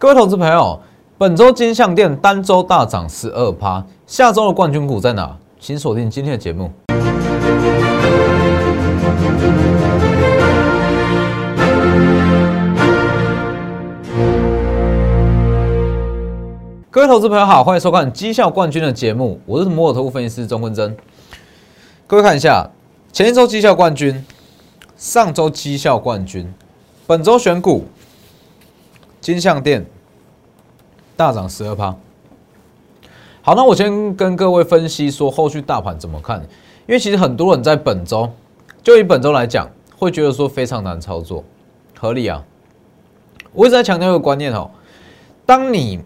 各位投资朋友，本周金项店单周大涨十二趴，下周的冠军股在哪？请锁定今天的节目。各位投资朋友好，欢迎收看《绩效冠军》的节目，我是摩尔投资分析师钟坤真。各位看一下前一周绩效冠军，上周绩效冠军，本周选股。金项店大涨十二趴。好，那我先跟各位分析说后续大盘怎么看，因为其实很多人在本周，就以本周来讲，会觉得说非常难操作，合理啊。我一直在强调一个观念哦，当你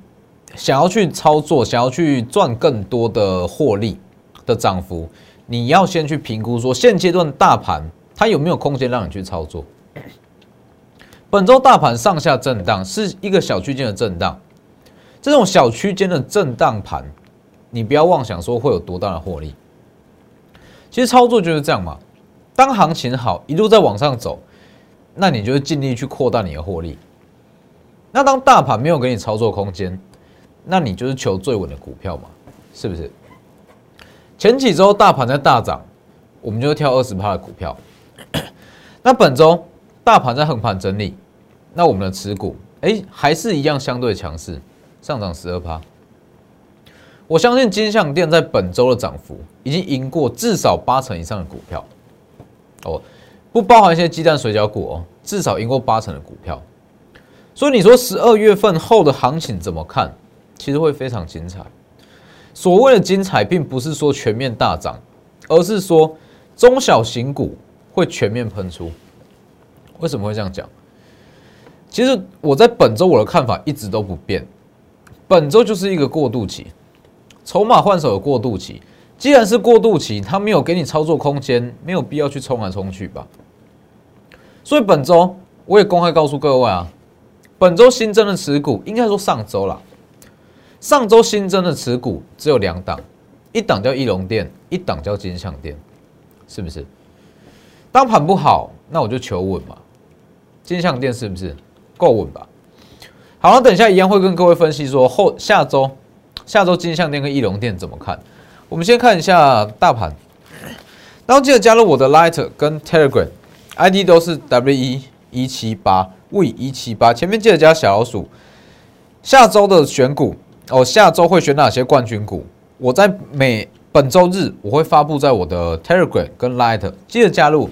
想要去操作，想要去赚更多的获利的涨幅，你要先去评估说现阶段大盘它有没有空间让你去操作。本周大盘上下震荡，是一个小区间的震荡。这种小区间的震荡盘，你不要妄想说会有多大的获利。其实操作就是这样嘛。当行情好，一路在往上走，那你就尽力去扩大你的获利。那当大盘没有给你操作空间，那你就是求最稳的股票嘛，是不是？前几周大盘在大涨，我们就挑二十趴的股票。那本周大盘在横盘整理。那我们的持股，哎，还是一样相对强势，上涨十二趴。我相信金项店在本周的涨幅已经赢过至少八成以上的股票，哦，不包含一些鸡蛋水饺股哦，至少赢过八成的股票。所以你说十二月份后的行情怎么看？其实会非常精彩。所谓的精彩，并不是说全面大涨，而是说中小型股会全面喷出。为什么会这样讲？其实我在本周我的看法一直都不变，本周就是一个过渡期，筹码换手的过渡期。既然是过渡期，它没有给你操作空间，没有必要去冲来冲去吧。所以本周我也公开告诉各位啊，本周新增的持股，应该说上周啦，上周新增的持股只有两档，一档叫翼龙店，一档叫金象店，是不是？当盘不好，那我就求稳嘛，金象店是不是？够稳吧？好了，等一下一样会跟各位分析说后下周下周金项店跟翼龙店怎么看。我们先看一下大盘，然后记得加入我的 Light 跟 Telegram ID 都是 W 一一七八 V 一七八，前面记得加小老鼠。下周的选股哦，下周会选哪些冠军股？我在每本周日我会发布在我的 Telegram 跟 Light，记得加入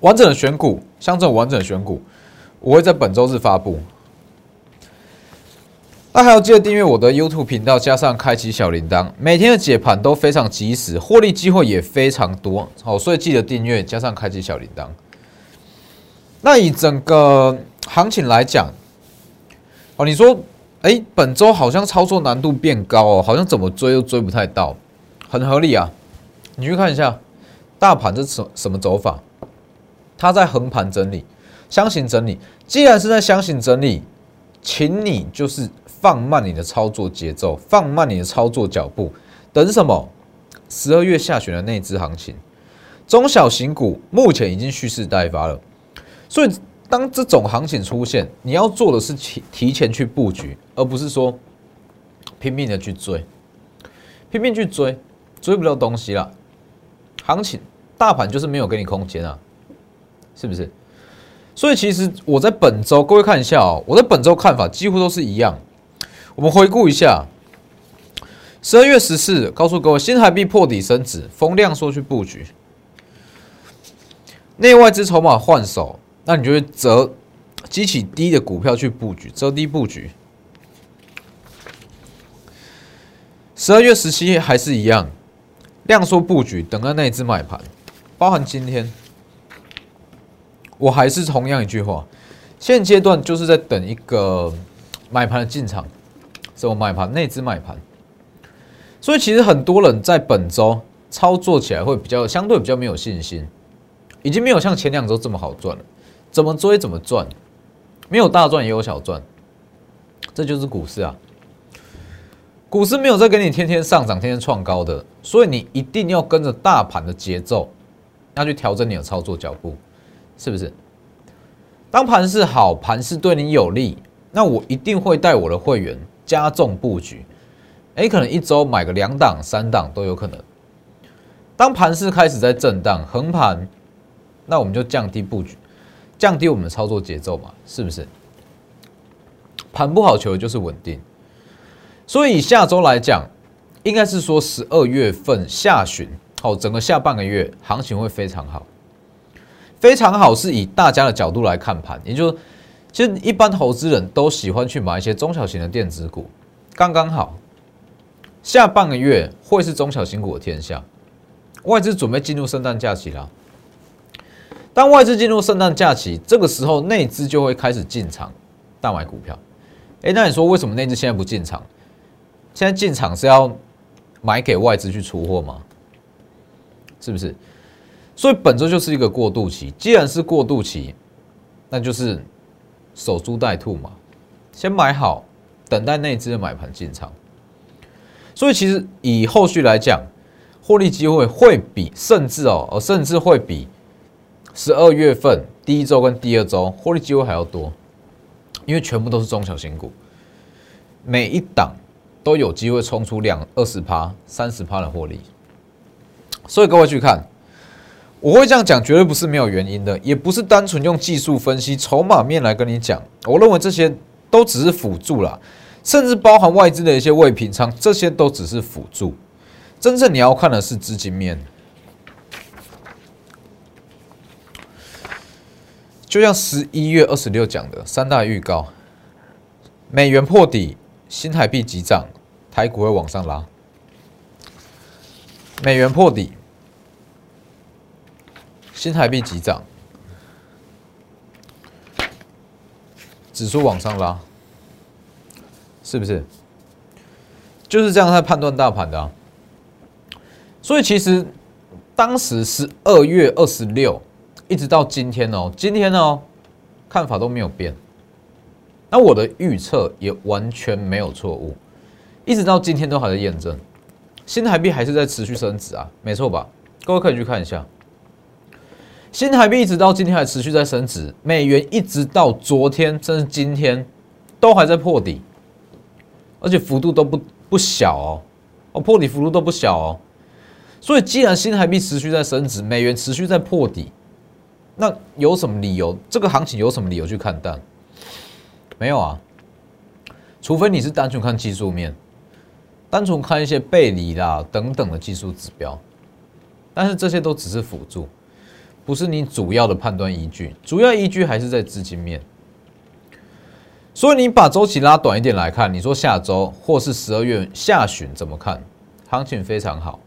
完整的选股，像这种完整的选股。我会在本周日发布，那还要记得订阅我的 YouTube 频道，加上开启小铃铛，每天的解盘都非常及时，获利机会也非常多。好，所以记得订阅，加上开启小铃铛。那以整个行情来讲，哦，你说，哎，本周好像操作难度变高哦，好像怎么追都追不太到，很合理啊。你去看一下大盘是什什么走法，它在横盘整理。箱型整理，既然是在箱型整理，请你就是放慢你的操作节奏，放慢你的操作脚步，等什么？十二月下旬的那支行情，中小型股目前已经蓄势待发了，所以当这种行情出现，你要做的是提提前去布局，而不是说拼命的去追，拼命去追，追不到东西了。行情大盘就是没有给你空间啊，是不是？所以其实我在本周，各位看一下哦，我在本周看法几乎都是一样。我们回顾一下，十二月十四，告诉各位，新台币破底升值，风量说去布局，内外资筹码换手，那你就会择激起低的股票去布局，择低布局。十二月十七还是一样，量缩布局，等待那一只买盘，包含今天。我还是同样一句话，现阶段就是在等一个买盘的进场，什么买盘？内资买盘。所以其实很多人在本周操作起来会比较相对比较没有信心，已经没有像前两周这么好赚了。怎么追怎么赚，没有大赚也有小赚，这就是股市啊。股市没有在给你天天上涨、天天创高的，所以你一定要跟着大盘的节奏，要去调整你的操作脚步。是不是？当盘势好，盘势对你有利，那我一定会带我的会员加重布局，诶，可能一周买个两档、三档都有可能。当盘势开始在震荡横盘，那我们就降低布局，降低我们的操作节奏嘛，是不是？盘不好求就是稳定，所以下周来讲，应该是说十二月份下旬，好，整个下半个月行情会非常好，非常好是以大家的角度来看盘，也就是。其实一般投资人都喜欢去买一些中小型的电子股，刚刚好。下半个月会是中小型股的天下，外资准备进入圣诞假期了。当外资进入圣诞假期，这个时候内资就会开始进场大买股票。哎，那你说为什么内资现在不进场？现在进场是要买给外资去出货吗？是不是？所以本周就是一个过渡期。既然是过渡期，那就是。守株待兔嘛，先买好，等待内资的买盘进场。所以其实以后续来讲，获利机会会比甚至哦，呃，甚至会比十二月份第一周跟第二周获利机会还要多，因为全部都是中小型股，每一档都有机会冲出两二十趴、三十趴的获利。所以各位去看。我会这样讲，绝对不是没有原因的，也不是单纯用技术分析、筹码面来跟你讲。我认为这些都只是辅助啦，甚至包含外资的一些未平仓，这些都只是辅助。真正你要看的是资金面。就像十一月二十六讲的三大预告：美元破底，新台币急涨，台股会往上拉。美元破底。新台币急涨，指数往上拉，是不是？就是这样在判断大盘的啊。所以其实当时十二月二十六，一直到今天哦，今天哦看法都没有变。那我的预测也完全没有错误，一直到今天都还在验证，新台币还是在持续升值啊，没错吧？各位可以去看一下。新台币一直到今天还持续在升值，美元一直到昨天甚至今天都还在破底，而且幅度都不不小哦，哦破底幅度都不小哦，所以既然新台币持续在升值，美元持续在破底，那有什么理由？这个行情有什么理由去看淡？没有啊，除非你是单纯看技术面，单纯看一些背离啦等等的技术指标，但是这些都只是辅助。不是你主要的判断依据，主要依据还是在资金面。所以你把周期拉短一点来看，你说下周或是十二月下旬怎么看？行情非常好。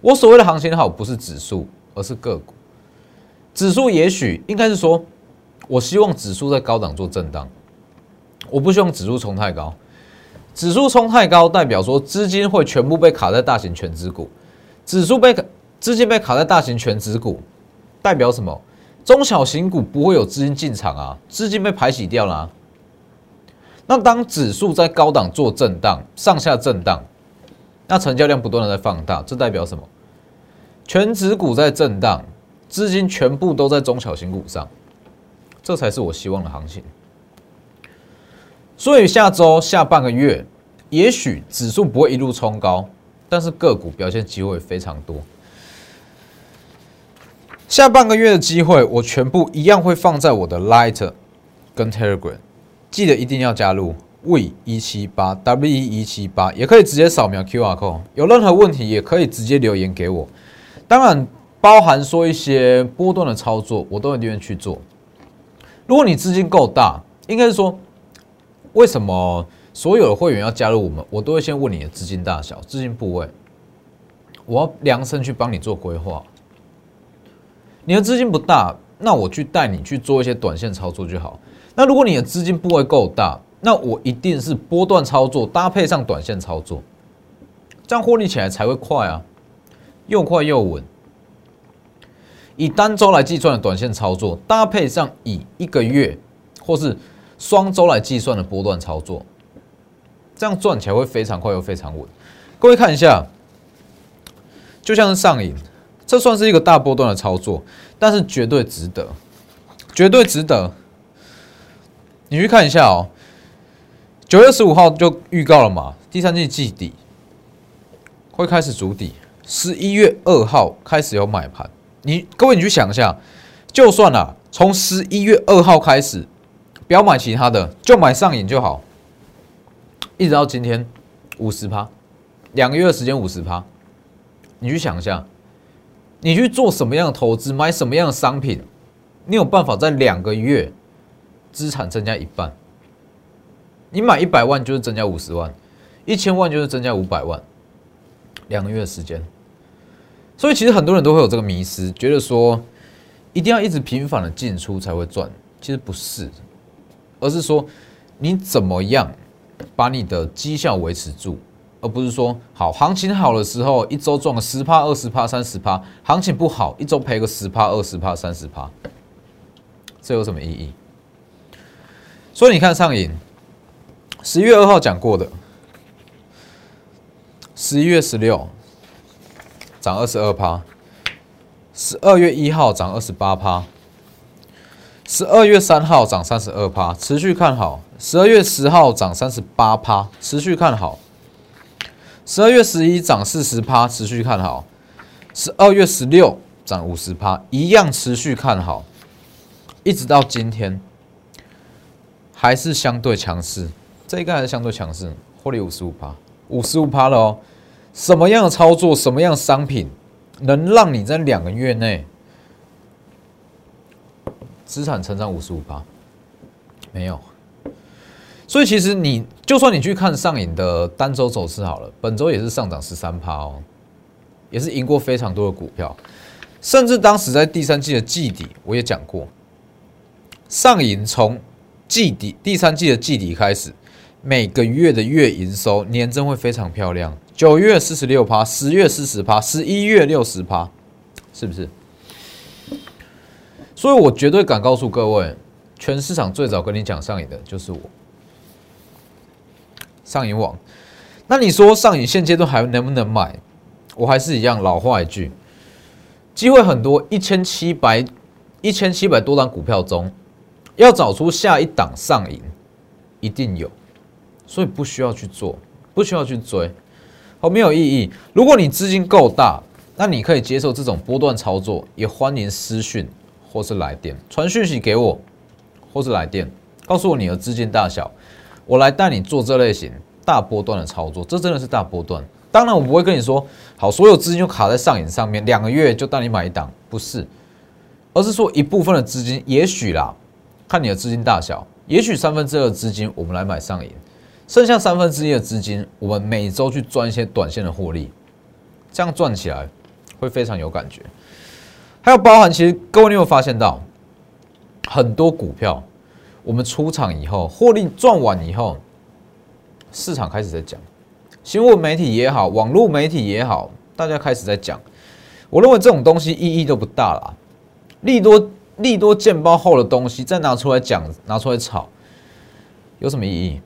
我所谓的行情好，不是指数，而是个股。指数也许应该是说，我希望指数在高档做震荡，我不希望指数冲太高。指数冲太高，代表说资金会全部被卡在大型全值股，指数被资金被卡在大型全值股。代表什么？中小型股不会有资金进场啊，资金被排洗掉了。那当指数在高档做震荡，上下震荡，那成交量不断的在放大，这代表什么？全指股在震荡，资金全部都在中小型股上，这才是我希望的行情。所以下周下半个月，也许指数不会一路冲高，但是个股表现机会非常多。下半个月的机会，我全部一样会放在我的 Light 跟 Telegram，记得一定要加入 V 一七八 W 一七八，也可以直接扫描 QR code，有任何问题也可以直接留言给我。当然，包含说一些波段的操作，我都一定去做。如果你资金够大，应该是说，为什么所有的会员要加入我们？我都会先问你的资金大小、资金部位，我要量身去帮你做规划。你的资金不大，那我去带你去做一些短线操作就好。那如果你的资金部位够大，那我一定是波段操作搭配上短线操作，这样获利起来才会快啊，又快又稳。以单周来计算的短线操作，搭配上以一个月或是双周来计算的波段操作，这样赚起来会非常快又非常稳。各位看一下，就像是上瘾。这算是一个大波段的操作，但是绝对值得，绝对值得。你去看一下哦，九月十五号就预告了嘛，第三季季底会开始筑底，十一月二号开始有买盘。你各位，你去想一下，就算啊，从十一月二号开始，不要买其他的，就买上瘾就好，一直到今天五十趴，两个月的时间五十趴，你去想一下，你去做什么样的投资，买什么样的商品，你有办法在两个月资产增加一半？你买一百万就是增加五十万，一千万就是增加五百万，两个月的时间。所以其实很多人都会有这个迷失，觉得说一定要一直频繁的进出才会赚，其实不是，而是说你怎么样把你的绩效维持住，而不是说好行情好的时候一周赚个十趴、二十趴、三十趴，行情不好一周赔个十趴、二十趴、三十趴，这有什么意义？所以你看上瘾。十一月二号讲过的，十一月十六涨二十二趴，十二月一号涨二十八趴，十二月三号涨三十二趴，持续看好。十二月十号涨三十八趴，持续看好。十二月十一涨四十趴，持续看好。十二月十六涨五十趴，一样持续看好，一直到今天还是相对强势。这一个还是相对强势，获利五十五趴，五十五趴了哦。什么样的操作，什么样的商品，能让你在两个月内资产成长五十五趴？没有。所以其实你就算你去看上影的单周走势好了，本周也是上涨十三趴哦，也是赢过非常多的股票。甚至当时在第三季的季底，我也讲过，上影从季底第三季的季底开始。每个月的月营收年增会非常漂亮，九月四十六趴，十月四十趴，十一月六十趴，是不是？所以我绝对敢告诉各位，全市场最早跟你讲上瘾的就是我，上影网。那你说上影现阶段还能不能买？我还是一样老话一句，机会很多，一千七百一千七百多档股票中，要找出下一档上影，一定有。所以不需要去做，不需要去追，好没有意义。如果你资金够大，那你可以接受这种波段操作，也欢迎私讯或是来电传讯息给我，或是来电告诉我你的资金大小，我来带你做这类型大波段的操作。这真的是大波段。当然我不会跟你说，好，所有资金就卡在上影上面，两个月就带你买一档，不是，而是说一部分的资金，也许啦，看你的资金大小，也许三分之二的资金我们来买上影。剩下三分之一的资金，我们每周去赚一些短线的获利，这样赚起来会非常有感觉。还有包含，其实各位你有发现到很多股票，我们出场以后获利赚完以后，市场开始在讲，新闻媒体也好，网络媒体也好，大家开始在讲。我认为这种东西意义都不大了，利多利多见包后的东西再拿出来讲，拿出来炒，有什么意义？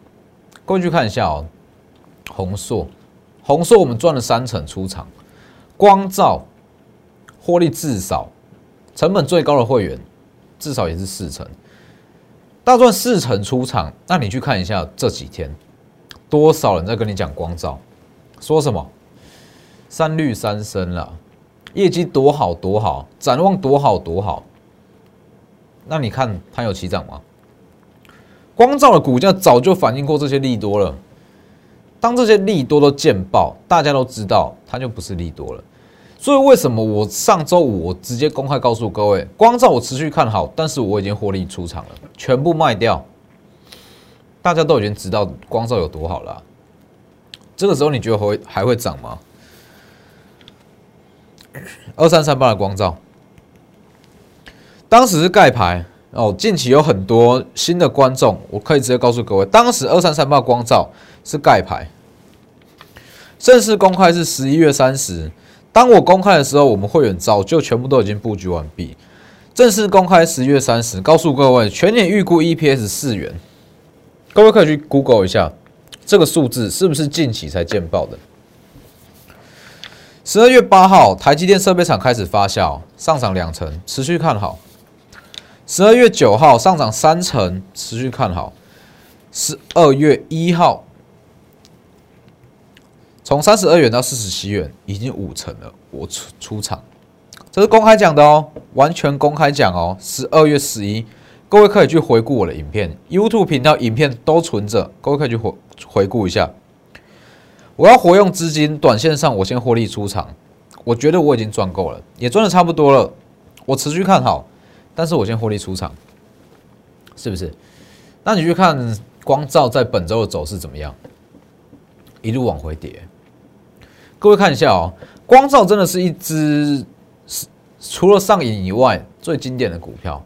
各位去看一下哦，红硕，红硕我们赚了三成出场，光照获利至少，成本最高的会员至少也是四成，大赚四成出场，那你去看一下这几天多少人在跟你讲光照，说什么三绿三升了，业绩多好多好，展望多好多好，那你看它有起涨吗？光照的股价早就反映过这些利多了。当这些利多都见报，大家都知道它就不是利多了。所以为什么我上周五我直接公开告诉各位，光照我持续看好，但是我已经获利出场了，全部卖掉。大家都已经知道光照有多好了。这个时候你觉得会还会涨吗？二三三八的光照，当时是盖牌。哦，近期有很多新的观众，我可以直接告诉各位，当时二三三八光照是盖牌，正式公开是十一月三十。当我公开的时候，我们会员早就全部都已经布局完毕。正式公开十一月三十，告诉各位，全年预估 EPS 四元。各位可以去 Google 一下，这个数字是不是近期才见报的？十二月八号，台积电设备厂开始发酵，上涨两成，持续看好。十二月九号上涨三成，持续看好。十二月一号，从三十二元到四十七元，已经五成了。我出出场，这是公开讲的哦，完全公开讲哦。十二月十一，各位可以去回顾我的影片，YouTube 频道影片都存着，各位可以去回回顾一下。我要活用资金，短线上我先获利出场，我觉得我已经赚够了，也赚的差不多了。我持续看好，但是我先获利出场，是不是？那你去看光照在本周的走势怎么样？一路往回跌。各位看一下哦，光照真的是一只是除了上影以外最经典的股票，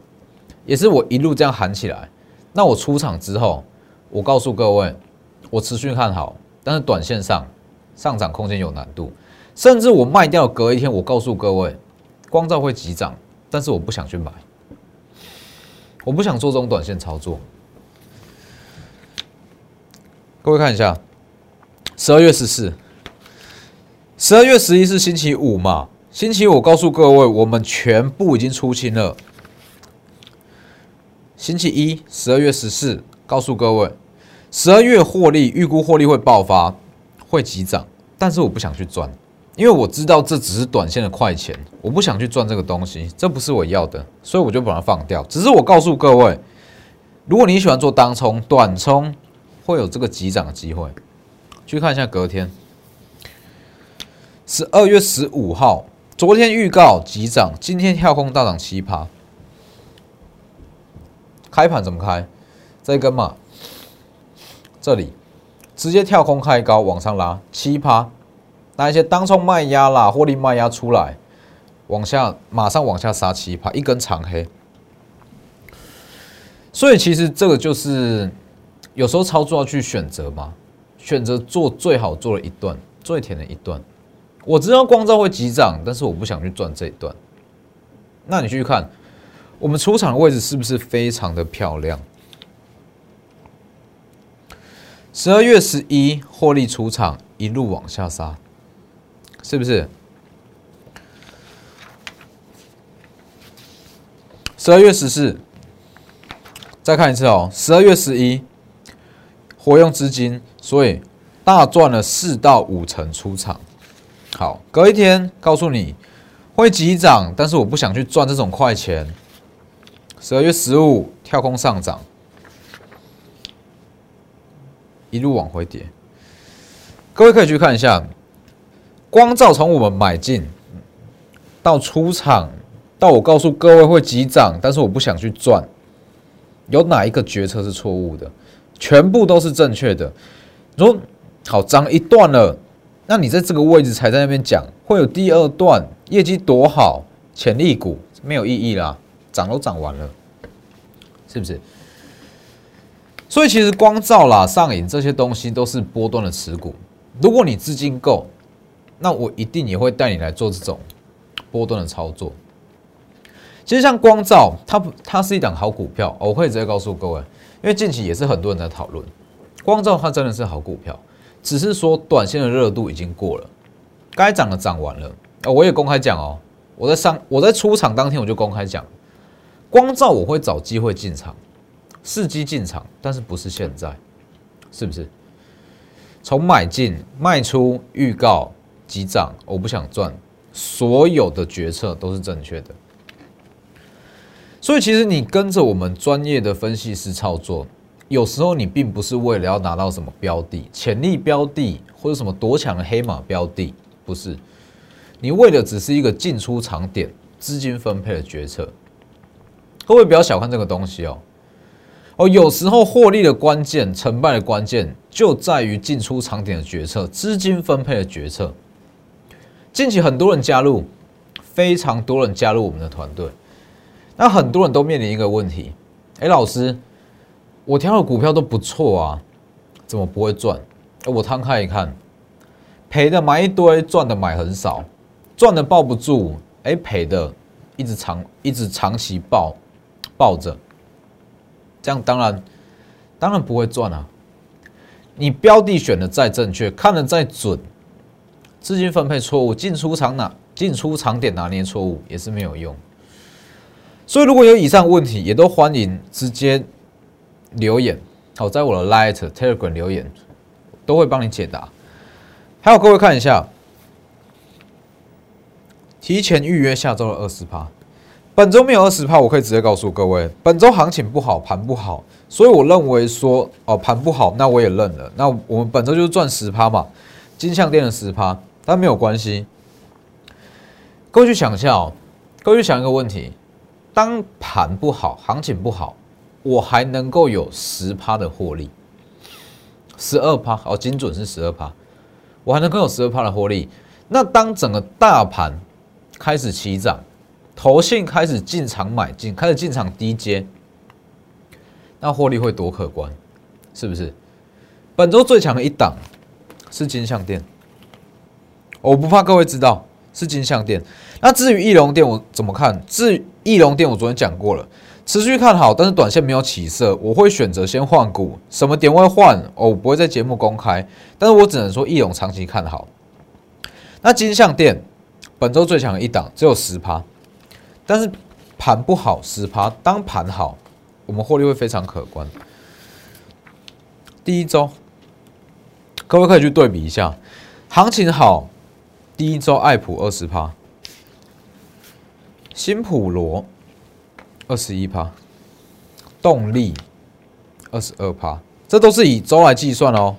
也是我一路这样喊起来。那我出场之后，我告诉各位，我持续看好。但是短线上上涨空间有难度，甚至我卖掉隔一天，我告诉各位，光照会急涨，但是我不想去买，我不想做这种短线操作。各位看一下，十二月十四，十二月十一是星期五嘛？星期五告诉各位，我们全部已经出清了。星期一，十二月十四，告诉各位。十二月获利预估获利会爆发，会急涨，但是我不想去赚，因为我知道这只是短线的快钱，我不想去赚这个东西，这不是我要的，所以我就把它放掉。只是我告诉各位，如果你喜欢做当冲、短冲，会有这个急涨的机会。去看一下隔天，十二月十五号，昨天预告急涨，今天跳空大涨七趴，开盘怎么开？这一根嘛。这里直接跳空开高往上拉七趴，那一些当冲卖压啦，获利卖压出来，往下马上往下杀七趴，一根长黑。所以其实这个就是有时候操作要去选择嘛，选择做最好做的一段，最甜的一段。我知道光照会急涨，但是我不想去赚这一段。那你去看我们出场的位置是不是非常的漂亮？十二月十一获利出场，一路往下杀，是不是？十二月十四，再看一次哦。十二月十一，活用资金，所以大赚了四到五成出场。好，隔一天告诉你会急涨，但是我不想去赚这种快钱。十二月十五跳空上涨。一路往回跌，各位可以去看一下，光照从我们买进到出场，到我告诉各位会急涨，但是我不想去赚，有哪一个决策是错误的？全部都是正确的。如好涨一段了，那你在这个位置才在那边讲会有第二段业绩多好，潜力股没有意义啦，涨都涨完了，是不是？所以其实光照啦、上影这些东西都是波段的持股。如果你资金够，那我一定也会带你来做这种波段的操作。其实像光照，它它是一档好股票，我会直接告诉各位，因为近期也是很多人在讨论光照，它真的是好股票，只是说短线的热度已经过了，该涨的涨完了。啊我也公开讲哦，我在上我在出场当天我就公开讲，光照我会找机会进场。伺机进场，但是不是现在，是不是？从买进、卖出、预告、急涨，我不想赚，所有的决策都是正确的。所以，其实你跟着我们专业的分析师操作，有时候你并不是为了要拿到什么标的、潜力标的或者什么夺强的黑马标的，不是。你为的只是一个进出场点、资金分配的决策。各位不要小看这个东西哦。哦，有时候获利的关键、成败的关键就在于进出场点的决策、资金分配的决策。近期很多人加入，非常多人加入我们的团队，那很多人都面临一个问题：哎，老师，我挑的股票都不错啊，怎么不会赚？哎我摊开一看，赔的买一堆，赚的买很少，赚的抱不住，哎，赔的一直长，一直长期抱抱着。这样当然，当然不会赚啊！你标的选的再正确，看的再准，资金分配错误，进出场哪进出场点拿捏错误也是没有用。所以如果有以上问题，也都欢迎直接留言好，在我的 Light Telegram 留言，都会帮你解答。还有各位看一下，提前预约下周的二十趴，本周没有二十趴，我可以直接告诉各位，本周行情不好，盘不好，所以我认为说哦盘不好，那我也认了。那我们本周就是赚十趴嘛，金项店的十趴，但没有关系。各位去想一下哦，各位去想一个问题：当盘不好，行情不好，我还能够有十趴的获利，十二趴哦，精准是十二趴，我还能够有十二趴的获利。那当整个大盘开始起涨，投信开始进场买进，开始进场低接，那获利会多可观，是不是？本周最强的一档是金项店，我不怕各位知道。是金项店，那至于翼龙店我怎么看？至于翼龙店我昨天讲过了，持续看好，但是短线没有起色，我会选择先换股。什么点位换？哦，我不会在节目公开，但是我只能说易龙长期看好。那金项店本周最强的一档只有十趴，但是盘不好十趴，当盘好，我们获利会非常可观。第一周，各位可以去对比一下，行情好。第一周爱普二十趴，新普罗二十一趴，动力二十二趴，这都是以周来计算哦。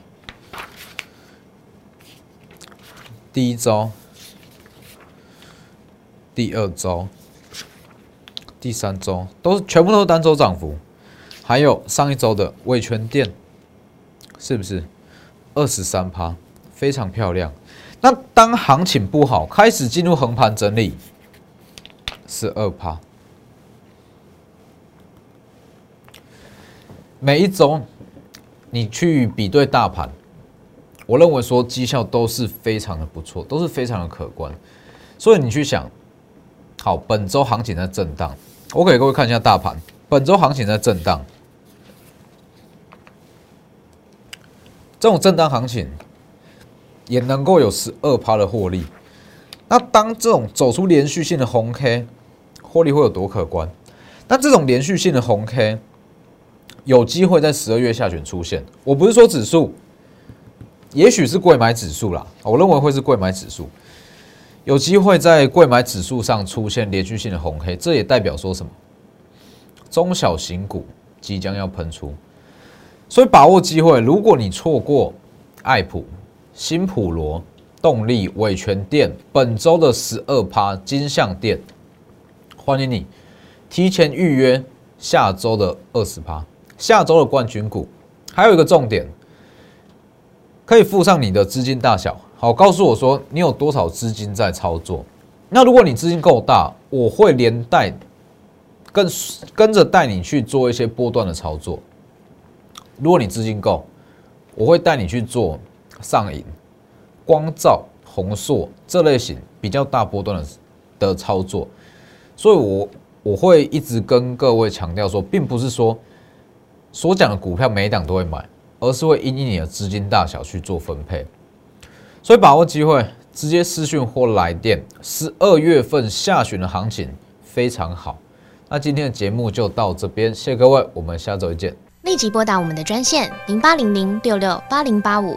第一周、第二周、第三周都是全部都是单周涨幅，还有上一周的味全店，是不是二十三趴？非常漂亮。那当行情不好，开始进入横盘整理，十二趴。每一周你去比对大盘，我认为说绩效都是非常的不错，都是非常的可观。所以你去想，好，本周行情在震荡，我给各位看一下大盘，本周行情在震荡，这种震荡行情。也能够有十二趴的获利，那当这种走出连续性的红 K，获利会有多可观？那这种连续性的红 K，有机会在十二月下旬出现。我不是说指数，也许是贵买指数啦，我认为会是贵买指数，有机会在贵买指数上出现连续性的红黑这也代表说什么？中小型股即将要喷出，所以把握机会。如果你错过爱普，新普罗动力伟全店本周的十二趴金项店，欢迎你提前预约下周的二十趴，下周的冠军股。还有一个重点，可以附上你的资金大小，好，告诉我说你有多少资金在操作。那如果你资金够大，我会连带跟跟着带你去做一些波段的操作。如果你资金够，我会带你去做。上影、光照、红硕这类型比较大波段的的操作，所以我我会一直跟各位强调说，并不是说所讲的股票每一档都会买，而是会因应你的资金大小去做分配。所以把握机会，直接私讯或来电。十二月份下旬的行情非常好。那今天的节目就到这边，谢谢各位，我们下周见。立即拨打我们的专线零八零零六六八零八五。